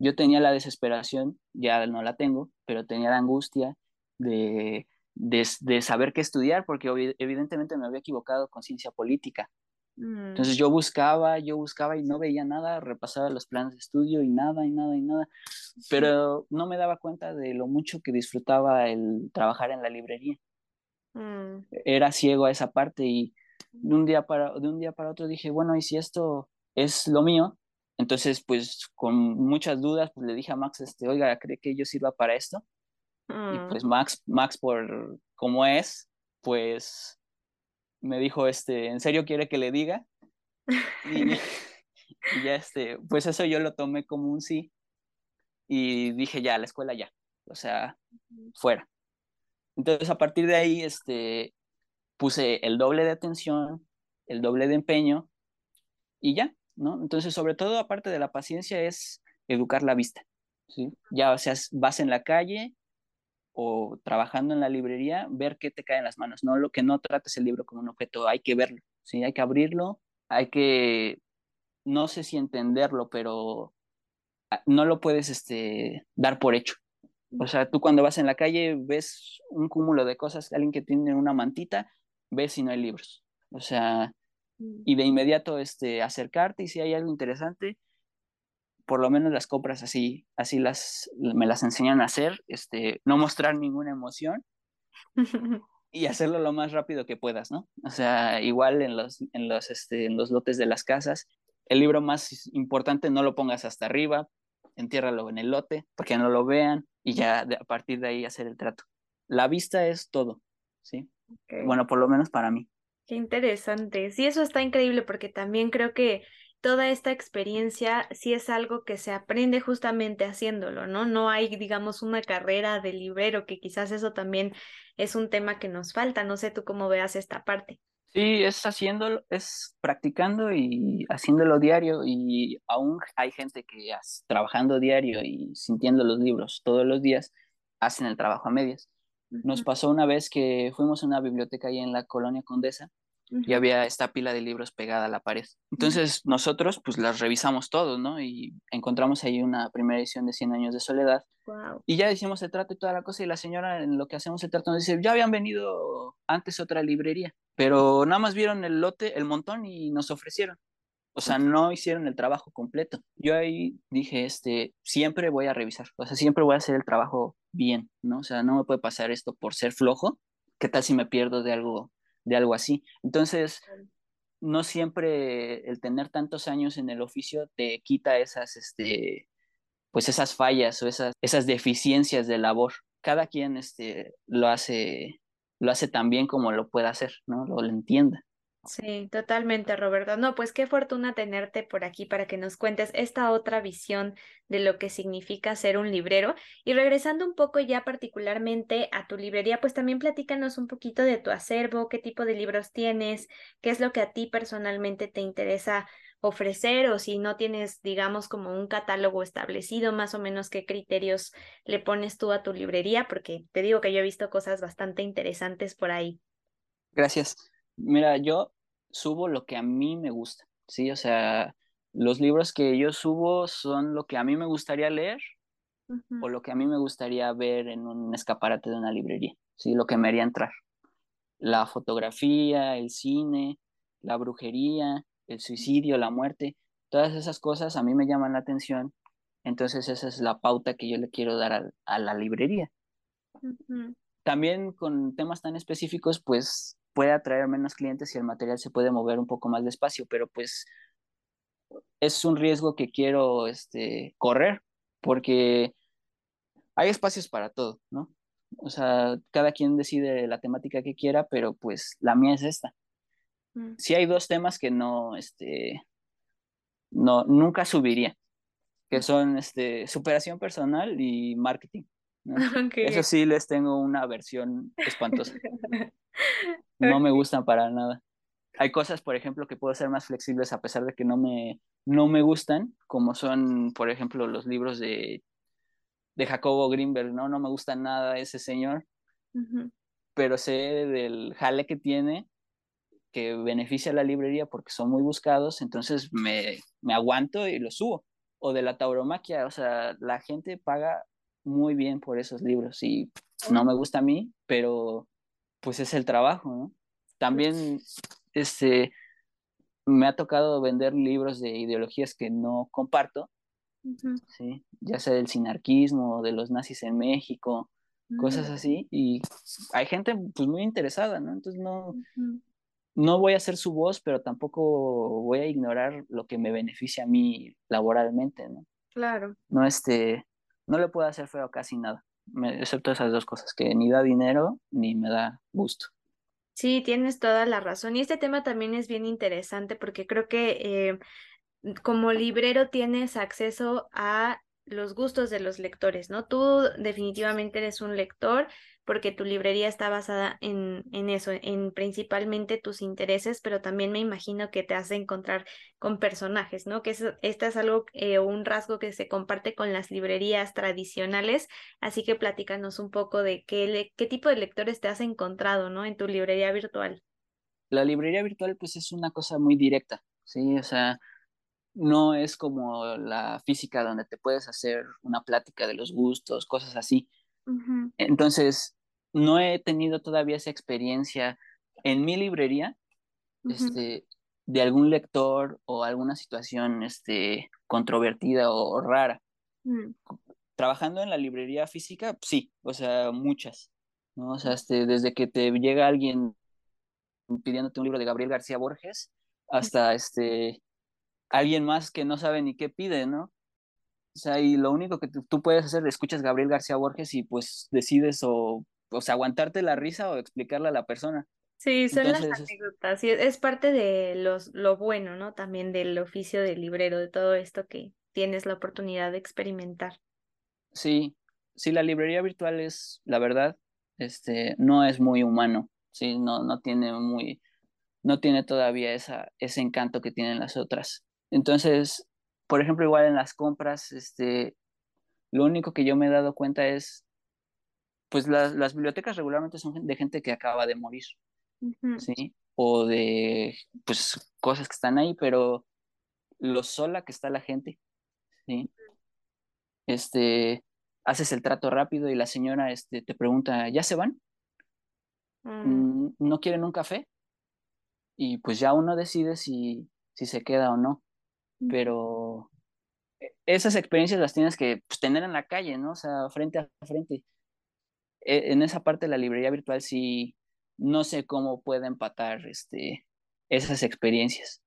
Yo tenía la desesperación, ya no la tengo, pero tenía la angustia de, de, de saber qué estudiar, porque evidentemente me había equivocado con ciencia política. mm, Entonces yo buscaba, yo buscaba y no veía nada, repasaba los planes de estudio y nada, y nada, y nada, pero no me daba cuenta de lo mucho que disfrutaba el trabajar en la librería. mm, era ciego a esa parte y de un día para, de un día para otro dije, bueno, y si esto es lo mío, entonces pues con muchas dudas pues le dije a Max, este, oiga, ¿cree que yo sirva para esto? Y mm. pues Max, Max por cómo es, pues me dijo, este, ¿en serio quiere que le diga? Y, *laughs* *laughs* y ya este, pues eso yo lo tomé como un sí y dije ya, la escuela ya, o sea, fuera. Entonces a partir de ahí, este, puse el doble de atención, el doble de empeño y ya, ¿no? Entonces, sobre todo, aparte de la paciencia, es educar la vista, ¿sí? Ya sea vas en la calle o trabajando en la librería, ver qué te cae en las manos, no lo que no trates el libro como un objeto, hay que verlo, ¿sí? Hay que abrirlo, hay que, no sé si entenderlo, pero ah, no lo puedes este, dar por hecho. O sea, tú cuando vas en la calle ves un cúmulo de cosas, alguien que tiene una mantita, ves si no hay libros. O sea, Mm. y de inmediato este, acercarte y si hay algo interesante, por lo menos las compras así, así las, me las enseñan a hacer, este, no mostrar ninguna emoción *laughs* y hacerlo lo más rápido que puedas, ¿no? O sea, igual en los, en los, este, en los lotes de las casas, el libro más importante no lo pongas hasta arriba, entiérralo en el lote, porque no lo vean y ya de, a partir de ahí hacer el trato. La vista es todo, ¿sí? Bueno, por lo menos para mí. Qué interesante. Sí, eso está increíble porque también creo que toda esta experiencia sí es algo que se aprende justamente haciéndolo, ¿no? No hay, digamos, una carrera de librero, que quizás eso también es un tema que nos falta. No sé tú cómo veas esta parte. Sí, es haciéndolo, es practicando y haciéndolo diario y aún hay gente que trabajando diario y sintiendo los libros todos los días hacen el trabajo a medias. Nos pasó una vez que fuimos a una biblioteca ahí en la Colonia Condesa y había esta pila de libros pegada a la pared. Entonces nosotros pues las revisamos todos, ¿no? Y encontramos ahí una primera edición de Cien años de soledad Wow. y ya hicimos el trato y toda la cosa, y la señora en lo que hacemos el trato nos dice, ya habían venido antes otra librería, pero nada más vieron el lote, el montón y nos ofrecieron. O sea, no hicieron el trabajo completo. Yo ahí dije, este, siempre voy a revisar, o sea, siempre voy a hacer el trabajo bien, ¿no? O sea, no me puede pasar esto por ser flojo. ¿Qué tal si me pierdo de algo, de algo así? Entonces, no siempre el tener tantos años en el oficio te quita esas, este, pues esas fallas o esas, esas deficiencias de labor. Cada quien este, lo hace, lo hace tan bien como lo pueda hacer, ¿no? Lo, lo entienda. Sí, totalmente, Roberto. No, pues qué fortuna tenerte por aquí para que nos cuentes esta otra visión de lo que significa ser un librero. Y regresando un poco ya particularmente a tu librería, pues también platícanos un poquito de tu acervo, qué tipo de libros tienes, qué es lo que a ti personalmente te interesa ofrecer o si no tienes, digamos, como un catálogo establecido, más o menos qué criterios le pones tú a tu librería, porque te digo que yo he visto cosas bastante interesantes por ahí. Gracias. Mira, yo subo lo que a mí me gusta, ¿sí? O sea, los libros que yo subo son lo que a mí me gustaría leer o lo que a mí me gustaría ver en un escaparate de una librería, ¿sí? Lo que me haría entrar. La fotografía, el cine, la brujería, el suicidio, la muerte, todas esas cosas a mí me llaman la atención. Entonces esa es la pauta que yo le quiero dar a, a la librería. También con temas tan específicos, pues puede atraer menos clientes y el material se puede mover un poco más despacio, pero pues es un riesgo que quiero este, correr porque hay espacios para todo, ¿no? O sea, cada quien decide la temática que quiera, pero pues la mía es esta. sí hay dos temas que no, este, no, nunca subiría, que son este, superación personal y marketing. *laughs* Eso sí les tengo una versión espantosa. *laughs* No me gustan para nada. Hay cosas, por ejemplo, que puedo ser más flexibles a pesar de que no me, no me gustan, como son, por ejemplo, los libros de, de Jacobo Greenberg, ¿no? No me gusta nada ese señor, pero sé del jale que tiene que beneficia a la librería porque son muy buscados, entonces me, me aguanto y lo subo. O de la tauromaquia, o sea, la gente paga muy bien por esos libros y no me gusta a mí, pero pues es el trabajo, ¿no? También este, me ha tocado vender libros de ideologías que no comparto, ¿sí? ya sea del sinarquismo, de los nazis en México, cosas mm. así, y hay gente pues muy interesada, ¿no? Entonces no, no voy a ser su voz, pero tampoco voy a ignorar lo que me beneficia a mí laboralmente, ¿no? Claro. No, este, no le puedo hacer feo casi nada, excepto esas dos cosas, que ni da dinero ni me da gusto. Sí, tienes toda la razón. Y este tema también es bien interesante porque creo que eh, como librero tienes acceso a los gustos de los lectores, ¿no? Tú definitivamente eres un lector porque tu librería está basada en, en eso, en principalmente tus intereses, pero también me imagino que te hace encontrar con personajes, ¿no? Que es, este es algo, eh, un rasgo que se comparte con las librerías tradicionales, así que platícanos un poco de qué, qué tipo de lectores te has encontrado, ¿no? En tu librería virtual. La librería virtual pues es una cosa muy directa, ¿sí? O sea, no es como la física donde te puedes hacer una plática de los gustos, cosas así. Entonces, no he tenido todavía esa experiencia en mi librería, este, de algún lector o alguna situación este, controvertida o, rara. Mm. Trabajando en la librería física, sí, o sea, muchas, ¿no? O sea, este, desde que te llega alguien pidiéndote un libro de Gabriel García Borges, hasta este, alguien más que no sabe ni qué pide, ¿no? O sea, y lo único que tú puedes hacer, escuchas Gabriel García Borges y pues decides o, o sea, aguantarte la risa o explicarle a la persona. Sí, son las anécdotas, y es parte de los, lo bueno, ¿no? También del oficio del librero, de todo esto que tienes la oportunidad de experimentar. Sí, sí, la librería virtual es, la verdad, este, no es muy humano, sí, no, no tiene muy, no tiene todavía esa, ese encanto que tienen las otras. Entonces, por ejemplo, igual en las compras, este, lo único que yo me he dado cuenta es, pues las, las bibliotecas regularmente son de gente que acaba de morir, ¿sí? O de, pues, cosas que están ahí, pero lo sola que está la gente, ¿sí? Este, haces el trato rápido y la señora este, te pregunta, ¿ya se van? Mm. Mm, ¿No quieren un café? Y pues ya uno decide si, si se queda o no pero e, esas experiencias las tienes que pues, tener en la calle, ¿no? O sea, frente a frente. E, en esa parte de la librería virtual sí, no sé cómo puede empatar este, esas experiencias.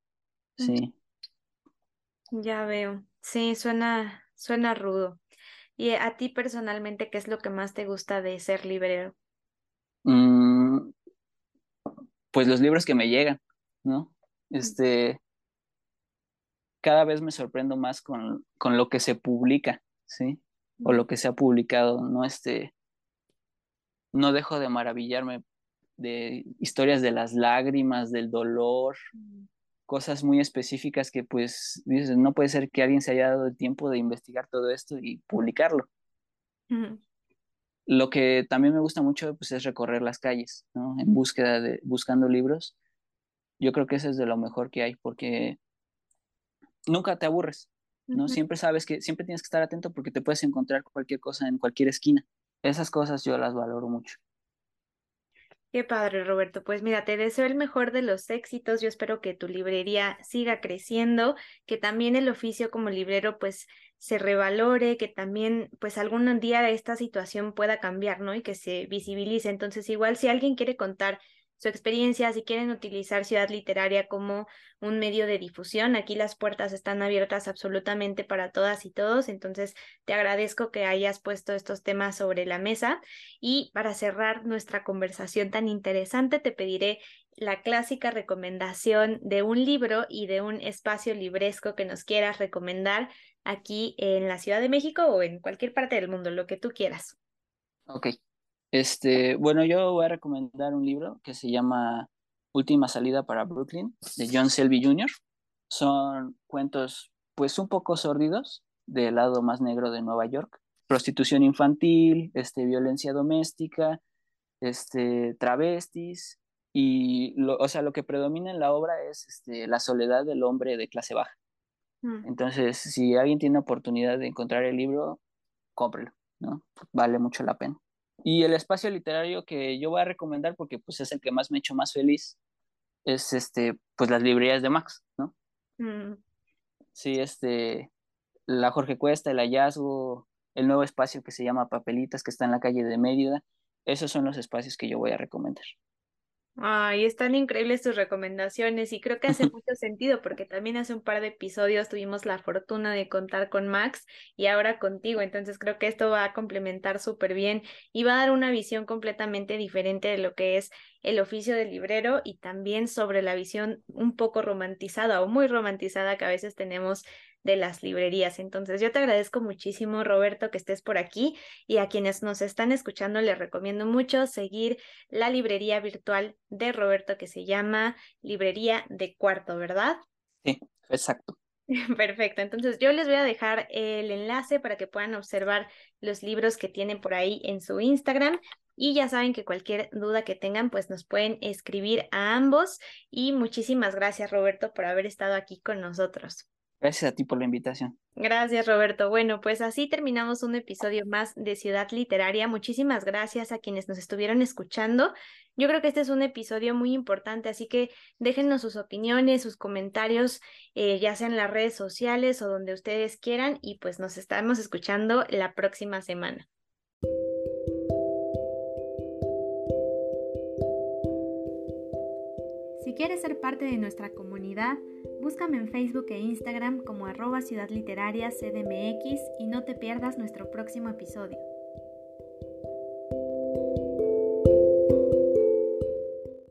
Sí. Ya veo. Sí, suena, suena rudo. ¿Y a ti personalmente qué es lo que más te gusta de ser librero? Mm, pues los libros que me llegan, ¿no? Este, cada vez me sorprendo más con, con lo que se publica, ¿sí? O lo que se ha publicado, no este, no dejo de maravillarme de historias de las lágrimas, del dolor, cosas muy específicas que pues dices, no puede ser que alguien se haya dado el tiempo de investigar todo esto y publicarlo. Lo que también me gusta mucho pues es recorrer las calles, ¿no? En búsqueda de, buscando libros. Yo creo que eso es de lo mejor que hay porque nunca te aburres, ¿no? Siempre sabes que siempre tienes que estar atento porque te puedes encontrar cualquier cosa en cualquier esquina. Esas cosas yo las valoro mucho. Qué padre, Roberto. Pues mira, te deseo el mejor de los éxitos. Yo espero que tu librería siga creciendo, que también el oficio como librero pues se revalore, que también pues algún día esta situación pueda cambiar, ¿no? Y que se visibilice. Entonces, igual si alguien quiere contar su experiencia, si quieren utilizar Ciudad Literaria como un medio de difusión, aquí las puertas están abiertas absolutamente para todas y todos, entonces te agradezco que hayas puesto estos temas sobre la mesa y para cerrar nuestra conversación tan interesante te pediré la clásica recomendación de un libro y de un espacio libresco que nos quieras recomendar aquí en la Ciudad de México o en cualquier parte del mundo, lo que tú quieras. Ok. Este, bueno, yo voy a recomendar un libro que se llama Última salida para Brooklyn, de John Selby Jr. Son cuentos, pues, un poco sórdidos del lado más negro de Nueva York. Prostitución infantil, este, violencia doméstica, este, travestis, y, lo, o sea, lo que predomina en la obra es este, la soledad del hombre de clase baja. Mm. Entonces, si alguien tiene oportunidad de encontrar el libro, cómprelo, ¿no? Vale mucho la pena. Y el espacio literario que yo voy a recomendar, porque pues es el que más me ha hecho más feliz, es este, pues las librerías de Max, ¿no? Mm. Sí, este, la Jorge Cuesta, el hallazgo, el nuevo espacio que se llama Papelitas, que está en la calle de Mérida, esos son los espacios que yo voy a recomendar. Ay, están increíbles tus recomendaciones y creo que hace *laughs* mucho sentido porque también hace un par de episodios tuvimos la fortuna de contar con Max y ahora contigo, entonces creo que esto va a complementar súper bien y va a dar una visión completamente diferente de lo que es el oficio del librero y también sobre la visión un poco romantizada o muy romantizada que a veces tenemos de las librerías. Entonces, yo te agradezco muchísimo, Roberto, que estés por aquí y a quienes nos están escuchando les recomiendo mucho seguir la librería virtual de Roberto que se llama Librería de Cuarto, ¿verdad? Sí, exacto. *laughs* Perfecto, entonces yo les voy a dejar el enlace para que puedan observar los libros que tienen por ahí en su Instagram y ya saben que cualquier duda que tengan pues nos pueden escribir a ambos y muchísimas gracias Roberto por haber estado aquí con nosotros. Gracias a ti por la invitación. Gracias, Roberto. Bueno, pues así terminamos un episodio más de Ciudad Literaria. Muchísimas gracias a quienes nos estuvieron escuchando. Yo creo que este es un episodio muy importante, así que déjenos sus opiniones, sus comentarios, eh, ya sea en las redes sociales o donde ustedes quieran, y pues nos estamos escuchando la próxima semana. Si quieres ser parte de nuestra comunidad, Búscame en Facebook e Instagram como arroba Ciudad Literaria CDMX y no te pierdas nuestro próximo episodio.